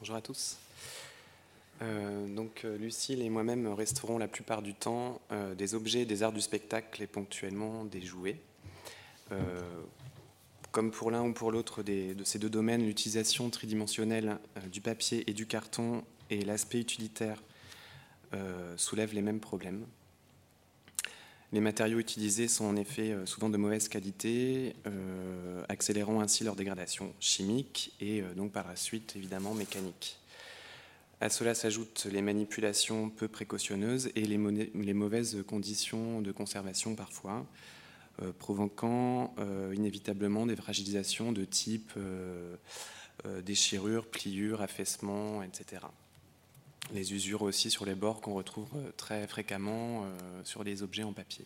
Bonjour à tous. Euh, donc euh, Lucille et moi-même resterons la plupart du temps euh, des objets des arts du spectacle et ponctuellement des jouets. comme pour l'un ou pour l'autre de ces deux domaines, l'utilisation tridimensionnelle du papier et du carton et l'aspect utilitaire soulèvent les mêmes problèmes. Les matériaux utilisés sont en effet souvent de mauvaise qualité, accélérant ainsi leur dégradation chimique et donc par la suite évidemment mécanique. À cela s'ajoutent les manipulations peu précautionneuses et les, mauvaises conditions de conservation parfois, euh, provoquant euh, inévitablement des fragilisations de type euh, déchirures, pliures, affaissements, etc. Les usures aussi sur les bords qu'on retrouve très fréquemment sur les objets en papier.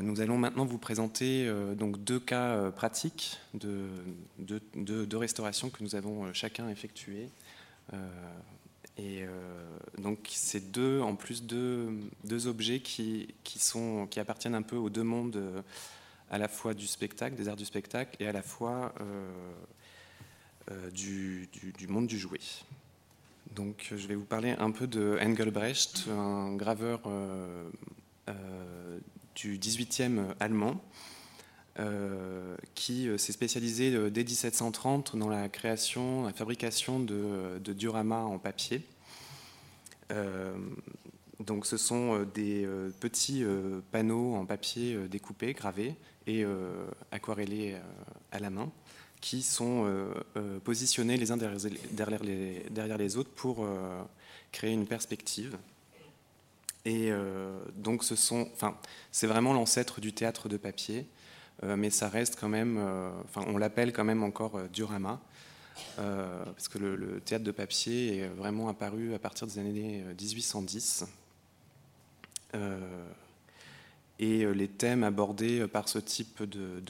nous allons maintenant vous présenter donc deux cas pratiques de, restauration que nous avons chacun effectués euh, et euh, donc c'est deux, en plus deux, deux objets qui, appartiennent un peu aux deux mondes, euh, à la fois du spectacle, des arts du spectacle, et à la fois du, du, monde du jouet. Donc je vais vous parler un peu de Engelbrecht, un graveur du 18e allemand, euh, qui euh, s'est spécialisé euh, dès 1730 dans la création, la fabrication de, dioramas en papier. donc ce sont des petits panneaux en papier découpés, gravés et aquarellés à la main qui sont positionnés les uns derrière les, autres pour créer une perspective. Et donc, ce sont, enfin, c'est vraiment l'ancêtre du théâtre de papier. Euh, mais ça reste quand même, euh, enfin, on l'appelle quand même encore euh, diorama, parce que le, théâtre de papier est vraiment apparu à partir des années 1810. et les thèmes abordés par ce type de,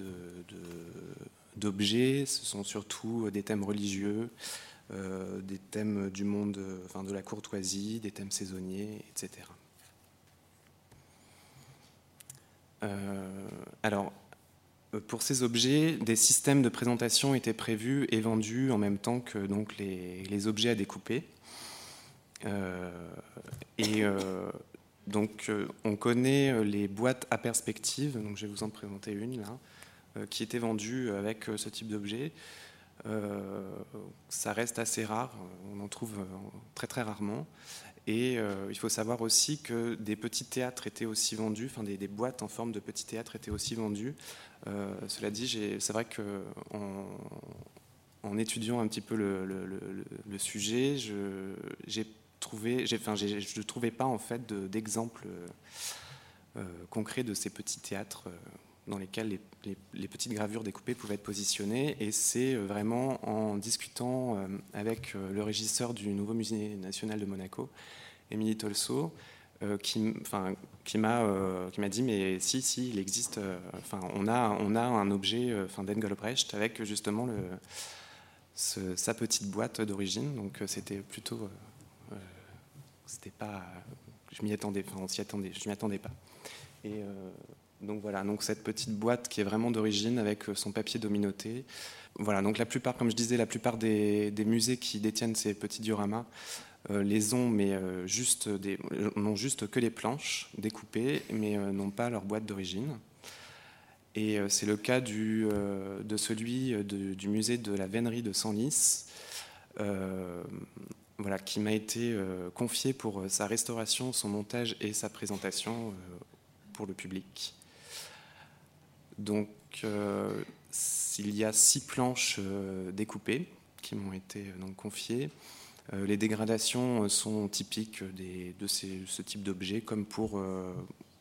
d'objets, ce sont surtout des thèmes religieux, des thèmes du monde, enfin de la courtoisie, des thèmes saisonniers, etc. alors, euh, pour ces objets, des systèmes de présentation étaient prévus et vendus en même temps que donc, les, objets à découper. Euh, et euh, donc, on connaît les boîtes à perspective, donc je vais vous en présenter une là, qui était vendue avec ce type d'objet. ça reste assez rare, on en trouve très très rarement. Et il faut savoir aussi que des petits théâtres étaient aussi vendus, enfin des, boîtes en forme de petits théâtres étaient aussi vendues euh, cela dit, c'est vrai que en, étudiant un petit peu le, sujet, j'ai trouvé, enfin, je ne trouvais pas en fait d'exemple euh, concret de ces petits théâtres euh, dans lesquels les, petites gravures découpées pouvaient être positionnées. Et c'est vraiment en discutant avec le régisseur du nouveau musée national de Monaco, Émilie Tolso, euh, qui, enfin, qui m'a euh, dit mais si si il existe euh, enfin on a on a un objet enfin d'Engelbrecht avec justement le sa petite boîte d'origine donc c'était plutôt c'était pas je m'y attendais enfin on s'y attendait je m'y attendais pas et donc voilà donc cette petite boîte qui est vraiment d'origine avec son papier dominoté voilà donc la plupart comme je disais la plupart des, musées qui détiennent ces petits dioramas euh, les ont, mais euh, juste n'ont juste que les planches découpées, mais euh, n'ont pas leur boîte d'origine. Et c'est le cas de celui du musée de la Vénerie de Senlis, voilà, qui m'a été confié pour sa restauration, son montage et sa présentation pour le public. Donc, il y a six planches découpées qui m'ont été donc confiées. Euh, les dégradations euh, sont typiques de ce type d'objets, comme pour euh,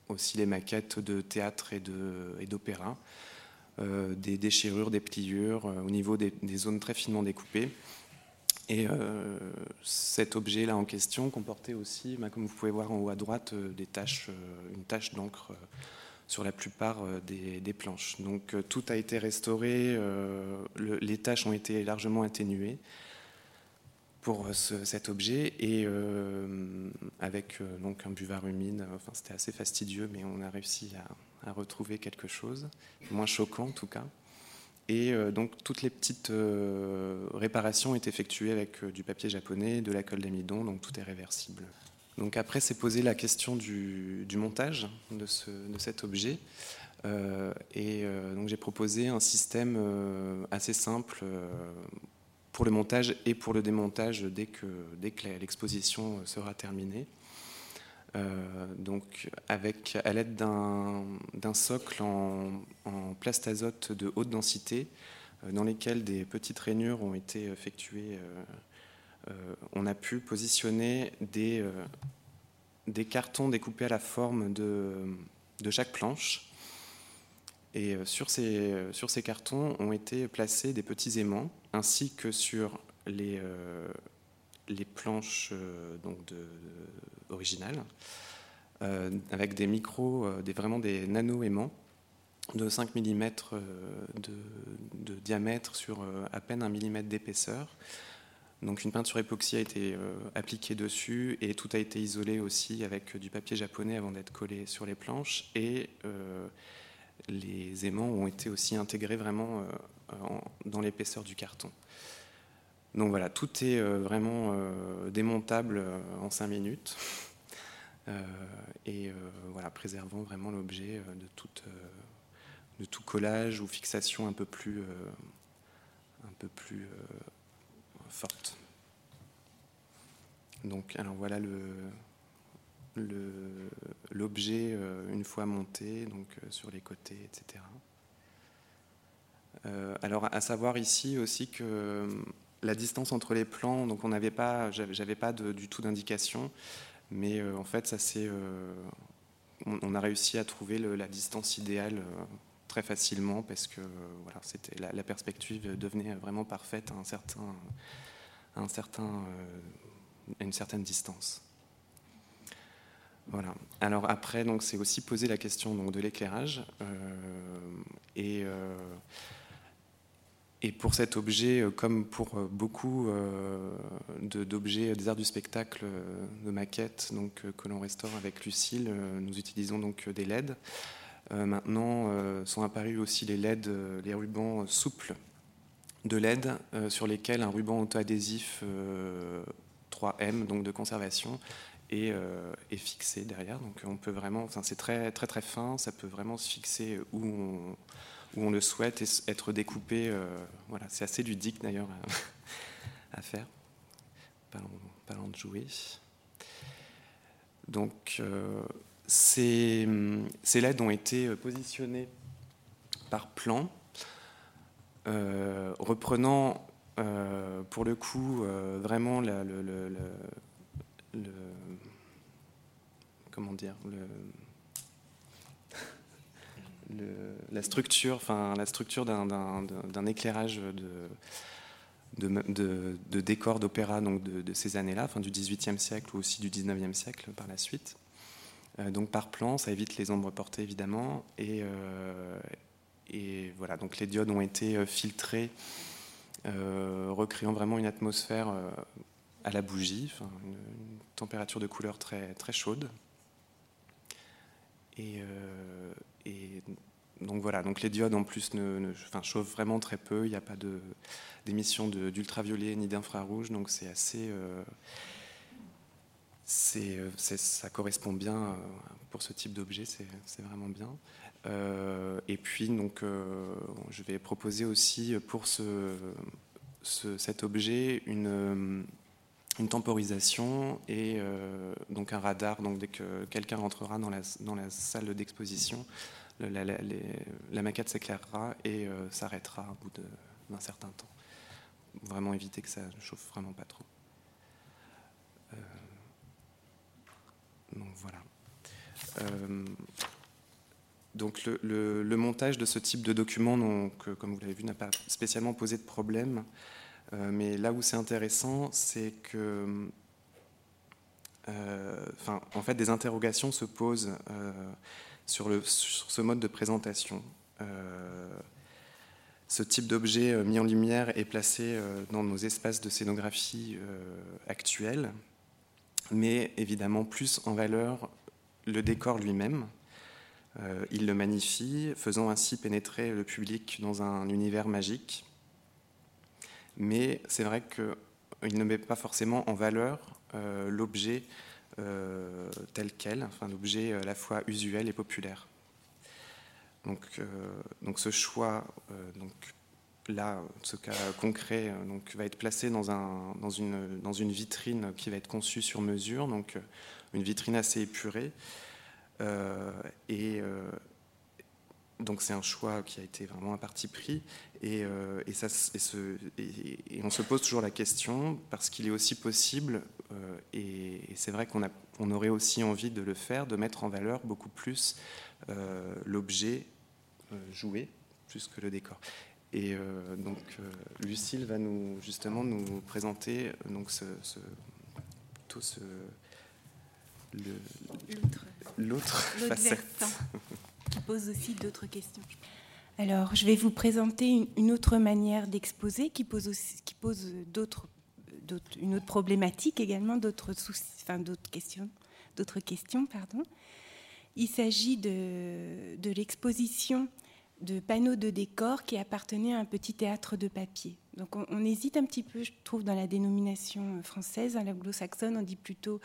aussi les maquettes de théâtre et d'opéra. des déchirures, des pliures au niveau des, zones très finement découpées. Et cet objet-là en question comportait aussi, bah, comme vous pouvez voir en haut à droite, une tache d'encre sur la plupart des, planches. Donc tout a été restauré, les taches ont été largement atténuées pour euh, cet objet et euh, avec euh, donc un buvard humide. Enfin, c'était assez fastidieux, mais on a réussi à, retrouver quelque chose, moins choquant en tout cas. Et donc toutes les petites réparations est effectuées avec du papier japonais, de la colle d'amidon, donc tout est réversible. Donc après, c'est posé la question du, montage de, cet objet. Euh, et euh, donc j'ai proposé un système euh, assez simple pour le montage et pour le démontage dès que, dès que l'exposition sera terminée. donc avec, à l'aide d'un socle en, en plastazote de haute densité, dans lesquels des petites rainures ont été effectuées on a pu positionner des, euh, des, cartons découpés à la forme de, chaque planche. Et euh, sur ces, cartons ont été placés des petits aimants, ainsi que sur les, planches donc originales, avec des micros, des, vraiment des nano-aimants de 5 mm de, de, diamètre sur à peine un millimètre d'épaisseur, donc une peinture époxy a été euh, appliquée dessus et tout a été isolé aussi avec du papier japonais avant d'être collé sur les planches et euh, les aimants ont été aussi intégrés vraiment euh, dans l'épaisseur du carton. Donc voilà, tout est vraiment démontable en 5 minutes et voilà, préservant vraiment l'objet de, de tout collage ou fixation un peu plus, un peu plus forte. Donc, alors voilà l'objet euh, une fois monté, donc euh, sur les côtés, etc. Euh, alors, à savoir ici aussi que la distance entre les plans, donc on n'avait pas, j'avais pas du tout d'indication, mais en fait, ça c'est, on, a réussi à trouver la distance idéale très facilement parce que c'était la, perspective devenait vraiment parfaite euh, à une certaine distance. Voilà. Alors après, c'est aussi poser la question de l'éclairage euh, et euh, et pour cet objet, comme pour beaucoup d'objets des arts du spectacle, de maquettes, donc que l'on restaure avec Lucille, nous utilisons donc des LED. Euh, maintenant euh, sont apparus aussi les LED, euh, les rubans souples de LED sur lesquels un ruban auto-adhésif 3M, donc de conservation, est, fixé derrière. Donc on peut vraiment, c'est très très très fin, ça peut vraiment se fixer où on, le souhaite et être découpé. voilà, c'est assez ludique d'ailleurs à, faire. Parlons, de jouer. Donc ces, LED ont été positionnés par plan, euh, reprenant euh, pour le coup euh, vraiment le, comment dire la structure, enfin la structure d'un éclairage de, de, décors d'opéra donc de, ces années-là, fin du XVIIIe siècle ou aussi du XIXe siècle par la suite. Euh, donc par plan, ça évite les ombres portées évidemment. Et, euh, voilà, donc les diodes ont été euh, filtrées, recréant vraiment une atmosphère à la bougie, une, température de couleur très, très chaude. Et, donc voilà, donc les diodes en plus ne, chauffent vraiment très peu, il n'y a pas d'émission d'ultraviolet ni d'infrarouge, donc c'est assez, ça correspond bien euh, pour ce type d'objet, c'est vraiment bien. Euh, et puis, donc, je vais proposer aussi pour ce, cet objet une, une temporisation et donc un radar. Donc, dès que quelqu'un rentrera dans la, dans la salle d'exposition, la, la, maquette s'éclairera et s'arrêtera au bout d'un certain temps. Vraiment éviter que ça ne chauffe vraiment pas trop. Donc voilà. Euh, donc le, montage de ce type de document, donc, comme vous l'avez vu, n'a pas spécialement posé de problème. Euh, mais là où c'est intéressant, c'est que, euh, en fait, des interrogations se posent sur, sur ce mode de présentation. ce type d'objet mis en lumière est placé dans nos espaces de scénographie actuels, mais évidemment plus en valeur le décor lui-même. il le magnifie, faisant ainsi pénétrer le public dans un univers magique. Mais c'est vrai qu'il ne met pas forcément en valeur l'objet tel quel, enfin l'objet à la fois usuel et populaire. Donc, donc ce choix donc, là, ce cas concret euh, va être placé dans, un, dans, une, vitrine qui va être conçue sur mesure, donc euh, une vitrine assez épurée. Euh, et donc c'est un choix qui a été vraiment un parti pris. Et, on se pose toujours la question, parce qu'il est aussi possible, et, c'est vrai qu'on on aurait aussi envie de le faire, de mettre en valeur beaucoup plus l'objet joué, plus que le décor. Et euh, donc, euh, Lucille va nous, justement nous présenter euh, donc ce, ce, tout ce, l'autre facette. qui pose aussi d'autres questions. Alors, je vais vous présenter une, autre manière d'exposer qui pose, aussi, qui pose d'autres, une autre problématique également, d'autres, enfin, d'autres questions. D'autres questions pardon. Il s'agit de, de l'exposition de panneaux de décor qui appartenaient à un petit théâtre de papier. Donc on, hésite un petit peu, je trouve, dans la dénomination française. À l'anglo-saxonne, on dit plutôt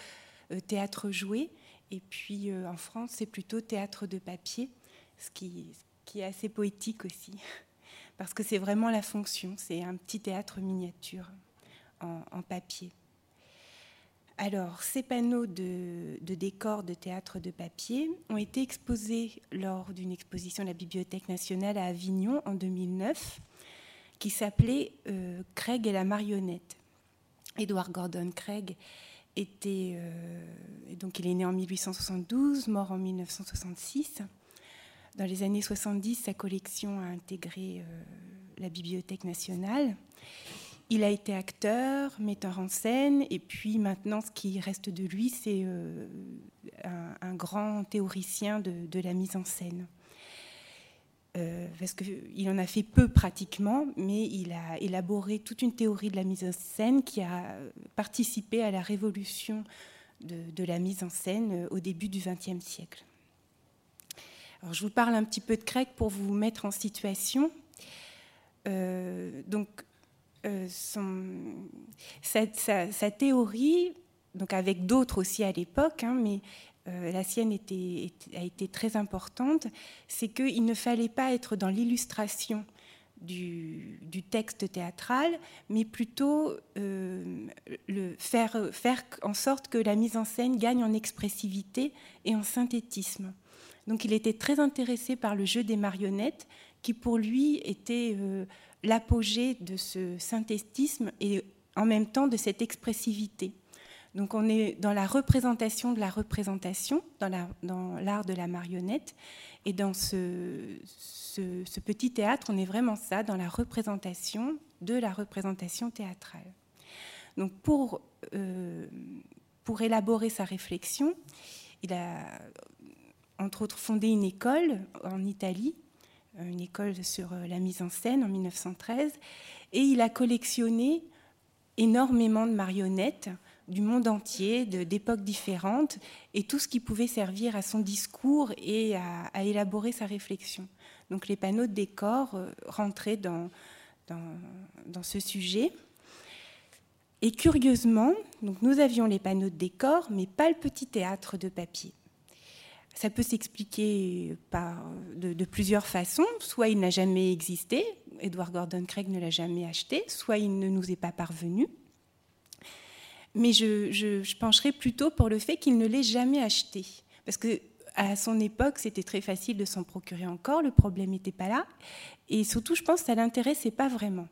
euh, théâtre joué. Et puis euh, en France, c'est plutôt théâtre de papier, ce qui est assez poétique aussi. Parce que c'est vraiment la fonction, c'est un petit théâtre miniature en papier. Alors, ces panneaux de, décors de théâtre de papier ont été exposés lors d'une exposition de la Bibliothèque nationale à Avignon en 2009, qui s'appelait euh, Craig et la marionnette. Edward Gordon Craig était, euh, donc il est né en 1872, mort en 1966. Dans les années 70, sa collection a intégré euh, la Bibliothèque nationale. Il a été acteur, metteur en scène, et puis maintenant, ce qui reste de lui, c'est euh, un, grand théoricien de, la mise en scène. Euh, parce qu'il en a fait peu pratiquement, mais il a élaboré toute une théorie de la mise en scène qui a participé à la révolution de, la mise en scène euh, au début du XXe siècle. Je vous parle un petit peu de Craig pour vous mettre en situation. donc, euh, sa, théorie, donc avec d'autres aussi à l'époque, hein, mais euh, la sienne a été très importante, c'est qu'il ne fallait pas être dans l'illustration du, texte théâtral, mais plutôt euh, faire en sorte que la mise en scène gagne en expressivité et en synthétisme. Donc il était très intéressé par le jeu des marionnettes, qui pour lui était l'apogée de ce synthétisme et en même temps de cette expressivité. Donc on est dans la représentation de la représentation, dans l'art de la marionnette. Et dans ce, petit théâtre, on est vraiment ça, dans la représentation de la représentation théâtrale. Donc pour, euh, élaborer sa réflexion, il a entre autres fondé une école en Italie une école sur euh, la mise en scène en 1913, et il a collectionné énormément de marionnettes du monde entier, d'époques différentes, et tout ce qui pouvait servir à son discours et à, élaborer sa réflexion. Donc les panneaux de décor euh, rentraient dans, dans, dans, ce sujet. Et curieusement, donc nous avions les panneaux de décor, mais pas le petit théâtre de papier. Ça peut s'expliquer de, plusieurs façons. Soit il n'a jamais existé, Edward Gordon Craig ne l'a jamais acheté, soit il ne nous est pas parvenu. Mais je, pencherai plutôt pour le fait qu'il ne l'ait jamais acheté. Parce que à son époque, c'était très facile de s'en procurer encore, le problème n'était pas là. Et surtout, je pense que ça l'intéressait pas vraiment.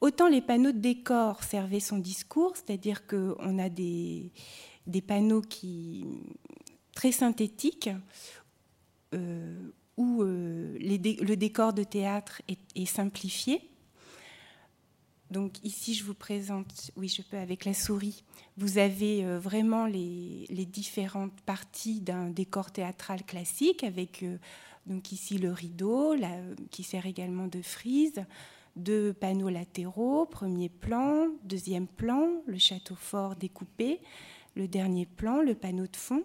Autant les panneaux de décor servaient son discours, c'est-à-dire qu'on a des panneaux qui, très synthétique euh, où euh, le décor de théâtre est, simplifié. Donc ici, je vous présente, oui, je peux avec la souris. Vous avez euh, vraiment les, différentes parties d'un décor théâtral classique, avec donc ici le rideau, qui sert également de frise, deux panneaux latéraux, premier plan, deuxième plan, le château fort découpé, le dernier plan, le panneau de fond,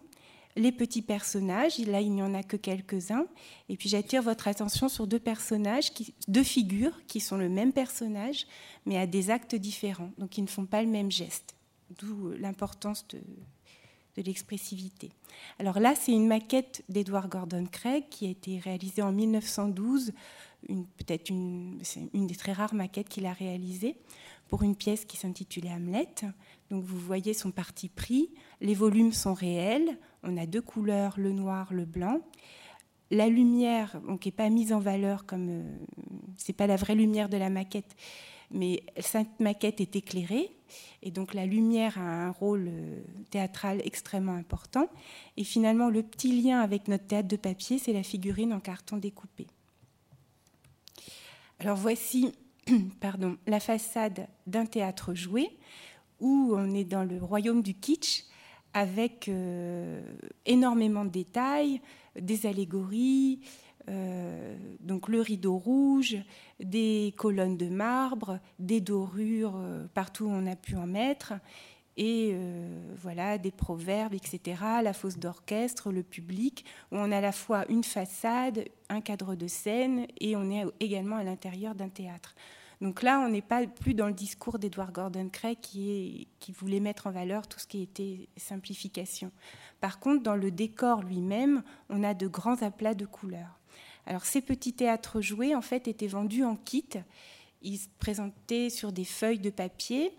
les petits personnages. Là, il n'y en a que quelques-uns. Et puis j'attire votre attention sur deux personnages, deux figures qui sont le même personnage, mais à des actes différents, donc qui ne font pas le même geste. D'où l'importance de, de l'expressivité. Alors là, c'est une maquette d'Edward Gordon Craig qui a été réalisée en 1912, peut-être une, une des très rares maquettes qu'il a réalisées pour une pièce qui s'intitulait Hamlet. Donc vous voyez son parti pris, les volumes sont réels, on a deux couleurs, le noir, le blanc. La lumière, n'est pas mise en valeur comme euh, c'est pas la vraie lumière de la maquette, mais cette maquette est éclairée et donc la lumière a un rôle euh, théâtral extrêmement important. Et finalement, le petit lien avec notre théâtre de papier, c'est la figurine en carton découpé. Alors voici pardon, la façade d'un théâtre joué où on est dans le royaume du kitsch avec euh, énormément de détails, des allégories, euh, donc le rideau rouge, des colonnes de marbre, des dorures euh, partout où on a pu en mettre, et voilà des proverbes, etc. La fosse d'orchestre, le public, où on a à la fois une façade, un cadre de scène, et on est également à l'intérieur d'un théâtre. Donc là, on n'est pas plus dans le discours d'Edward Gordon Craig qui, voulait mettre en valeur tout ce qui était simplification. Par contre, dans le décor lui-même, on a de grands aplats de couleurs. Alors ces petits théâtres joués, en fait, étaient vendus en kit. Ils se présentaient sur des feuilles de papier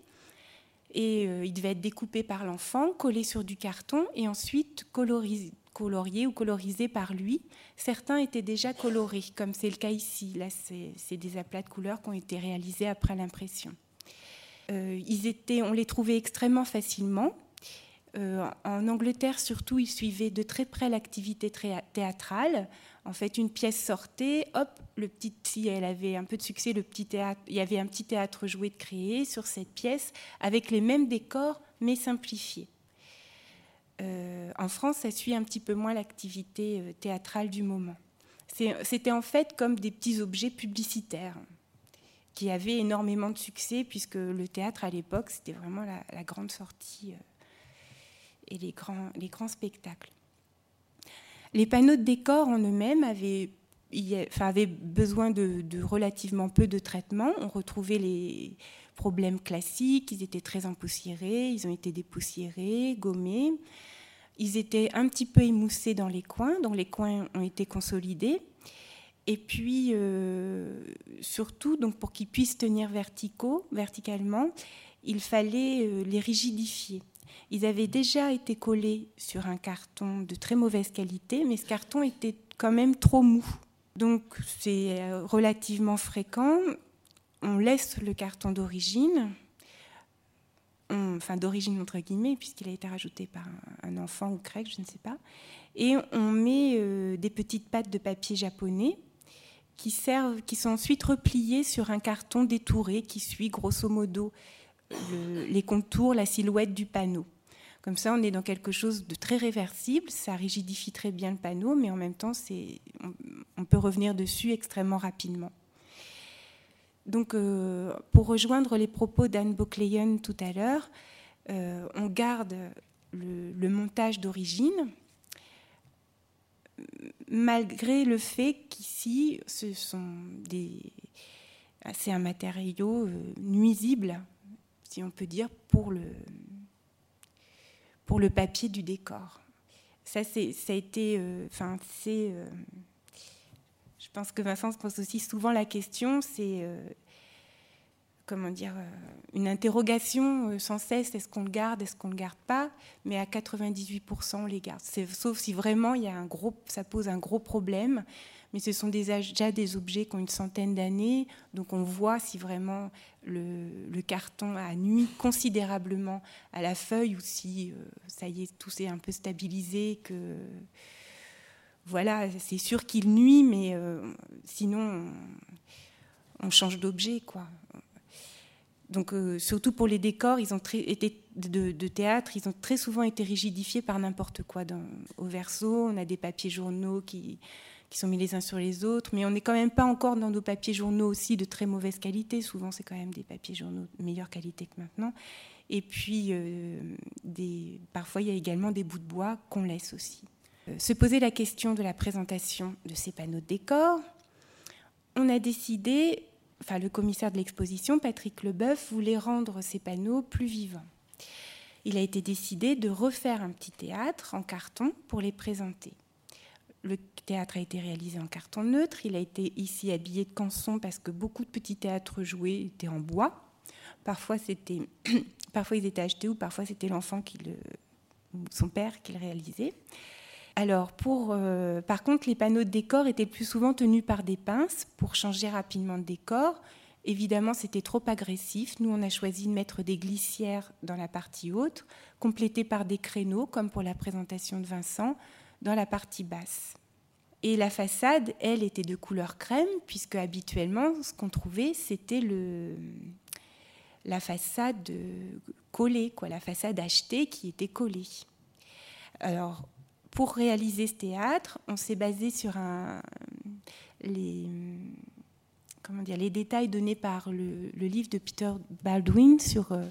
et euh, ils devaient être découpés par l'enfant, collés sur du carton et ensuite coloriés ou colorisés par lui. Certains étaient déjà colorés, comme c'est le cas ici. Là, c'est des aplats de couleurs qui ont été réalisés après l'impression. Euh, ils étaient, on les trouvait extrêmement facilement. Euh, en Angleterre, surtout, ils suivaient de très près l'activité théâtrale. En fait, une pièce sortait, hop, le petit, si elle avait un peu de succès, le petit théâtre, il y avait un petit théâtre joué de créer sur cette pièce avec les mêmes décors mais simplifiés. Euh, en France, ça suit un petit peu moins l'activité euh, théâtrale du moment. C'était en fait comme des petits objets publicitaires qui avaient énormément de succès puisque le théâtre à l'époque, c'était vraiment la, grande sortie euh, et les grands, les grands spectacles. Les panneaux de décor en eux-mêmes avaient, besoin de, relativement peu de traitement. On retrouvait les problèmes classiques, ils étaient très empoussiérés, ils ont été dépoussiérés, gommés. Ils étaient un petit peu émoussés dans les coins, donc les coins ont été consolidés. Et puis, euh, surtout, donc pour qu'ils puissent tenir verticaux, verticalement, il fallait euh, les rigidifier. Ils avaient déjà été collés sur un carton de très mauvaise qualité, mais ce carton était quand même trop mou. Donc c'est euh, relativement fréquent. On laisse le carton d'origine, enfin d'origine entre guillemets, puisqu'il a été rajouté par un enfant ou grec, je ne sais pas, et on met euh, des petites pattes de papier japonais qui servent, qui sont ensuite repliées sur un carton détouré qui suit grosso modo les contours, la silhouette du panneau. Comme ça, on est dans quelque chose de très réversible, ça rigidifie très bien le panneau, mais en même temps, on, peut revenir dessus extrêmement rapidement. Donc, euh, pour rejoindre les propos d'Anne Bocleyen tout à l'heure, euh, on garde le, montage d'origine, malgré le fait qu'ici, ce sont des, c'est un matériau euh, nuisible, si on peut dire, pour le, pour le papier du décor. Ça, c'est, ça a été, enfin, c'est, pense que Vincent se pose aussi souvent la question, c'est euh, comment dire, une interrogation sans cesse, est-ce qu'on le garde, est-ce qu'on ne le garde pas? Mais à 98%, on les garde. sauf si vraiment il y a un gros, ça pose un gros problème. Mais ce sont déjà des objets qui ont une centaine d'années, donc on voit si vraiment le, carton a nuit considérablement à la feuille ou si euh, ça y est, tout s'est un peu stabilisé, que voilà, c'est sûr qu'il nuit, mais euh, sinon on, change d'objet, quoi. Donc, euh, surtout pour les décors, ils ont été de, théâtre, ils ont très souvent été rigidifiés par n'importe quoi. Dans, au verso, on a des papiers journaux qui, sont mis les uns sur les autres, mais on n'est quand même pas encore dans nos papiers journaux aussi de très mauvaise qualité. Souvent, c'est quand même des papiers journaux de meilleure qualité que maintenant. Et puis, des, parfois, il y a également des bouts de bois qu'on laisse aussi. Se poser la question de la présentation de ces panneaux de décor. On a décidé, enfin, le commissaire de l'exposition, Patrick Leboeuf, voulait rendre ces panneaux plus vivants il a été décidé de refaire un petit théâtre en carton pour les présenter. Le théâtre a été réalisé en carton neutre. Il a été ici habillé de canson parce que beaucoup de petits théâtres joués étaient en bois. Parfois, c'était, parfois ils étaient achetés ou parfois c'était l'enfant qui le, son père qui le réalisait. Alors, euh, par contre, les panneaux de décor étaient plus souvent tenus par des pinces pour changer rapidement de décor. Évidemment, c'était trop agressif. Nous, on a choisi de mettre des glissières dans la partie haute, complétées par des créneaux, comme pour la présentation de Vincent, dans la partie basse. Et la façade, elle, était de couleur crème, puisque habituellement, ce qu'on trouvait, c'était le, la façade collée, quoi, la façade achetée qui était collée. Alors, pour réaliser ce théâtre, on s'est basé sur les, comment dire, les détails donnés par le, livre de Peter Baldwin sur euh,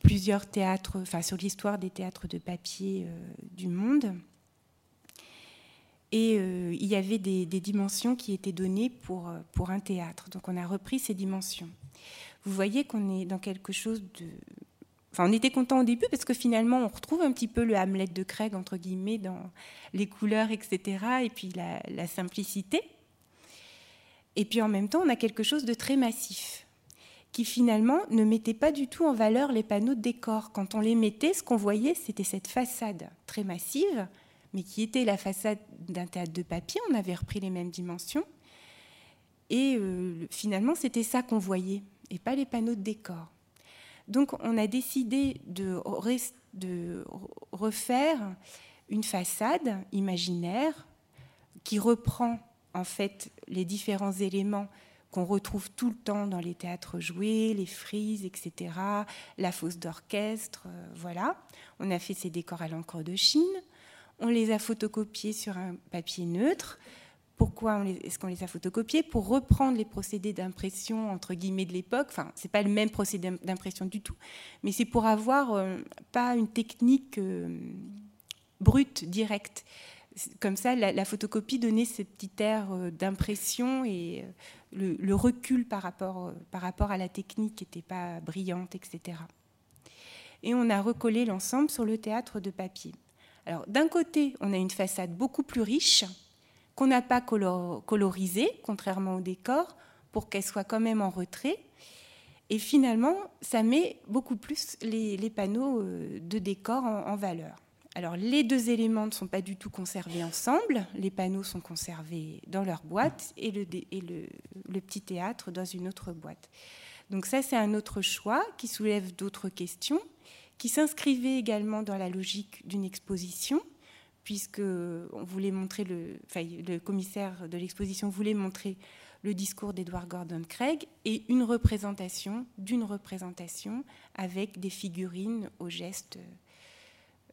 plusieurs théâtres, enfin sur l'histoire des théâtres de papier euh, du monde. Et euh, il y avait des, dimensions qui étaient données pour, pour un théâtre. Donc on a repris ces dimensions. Vous voyez qu'on est dans quelque chose de... Enfin, on était content au début parce que finalement, on retrouve un petit peu le Hamlet de Craig, entre guillemets, dans les couleurs, etc. Et puis la, simplicité. Et puis en même temps, on a quelque chose de très massif, qui finalement ne mettait pas du tout en valeur les panneaux de décor. Quand on les mettait, ce qu'on voyait, c'était cette façade très massive, mais qui était la façade d'un théâtre de papier. On avait repris les mêmes dimensions. Et euh, finalement, c'était ça qu'on voyait, et pas les panneaux de décor. Donc on a décidé de, refaire une façade imaginaire qui reprend en fait les différents éléments qu'on retrouve tout le temps dans les théâtres joués, les frises, etc., la fosse d'orchestre, euh, voilà. On a fait ces décors à l'encre de Chine. On les a photocopiés sur un papier neutre. Pourquoi est-ce qu'on les a photocopiés Pour reprendre les procédés d'impression entre guillemets de l'époque. Enfin, c'est pas le même procédé d'impression du tout, mais c'est pour avoir euh, pas une technique euh, brute directe comme ça, la, photocopie donnait ce petit air euh, d'impression et le, recul par rapport, par rapport à la technique n'était pas brillante, etc. Et on a recollé l'ensemble sur le théâtre de papier. Alors, d'un côté, on a une façade beaucoup plus riche, qu'on n'a pas colorisée, contrairement au décor, pour qu'elle soit quand même en retrait. Et finalement, ça met beaucoup plus les, panneaux de décor en valeur. Alors les deux éléments ne sont pas du tout conservés ensemble. Les panneaux sont conservés dans leur boîte et le, petit théâtre dans une autre boîte. Donc ça, c'est un autre choix qui soulève d'autres questions, qui s'inscrivait également dans la logique d'une exposition, puisque on voulait montrer le, commissaire de l'exposition voulait montrer le discours d'Edward Gordon Craig et une représentation d'une représentation avec des figurines aux gestes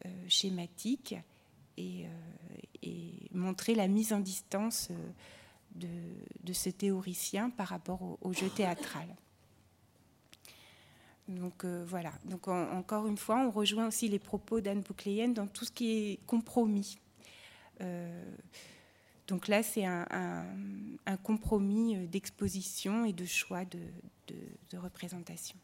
euh, schématique et, euh, et, montrer la mise en distance euh, de, ce théoricien par rapport au, jeu théâtral. Donc voilà. Donc encore une fois, on rejoint aussi les propos d'Anne Boucléenne dans tout ce qui est compromis. donc là, c'est un, compromis d'exposition et de choix de représentation.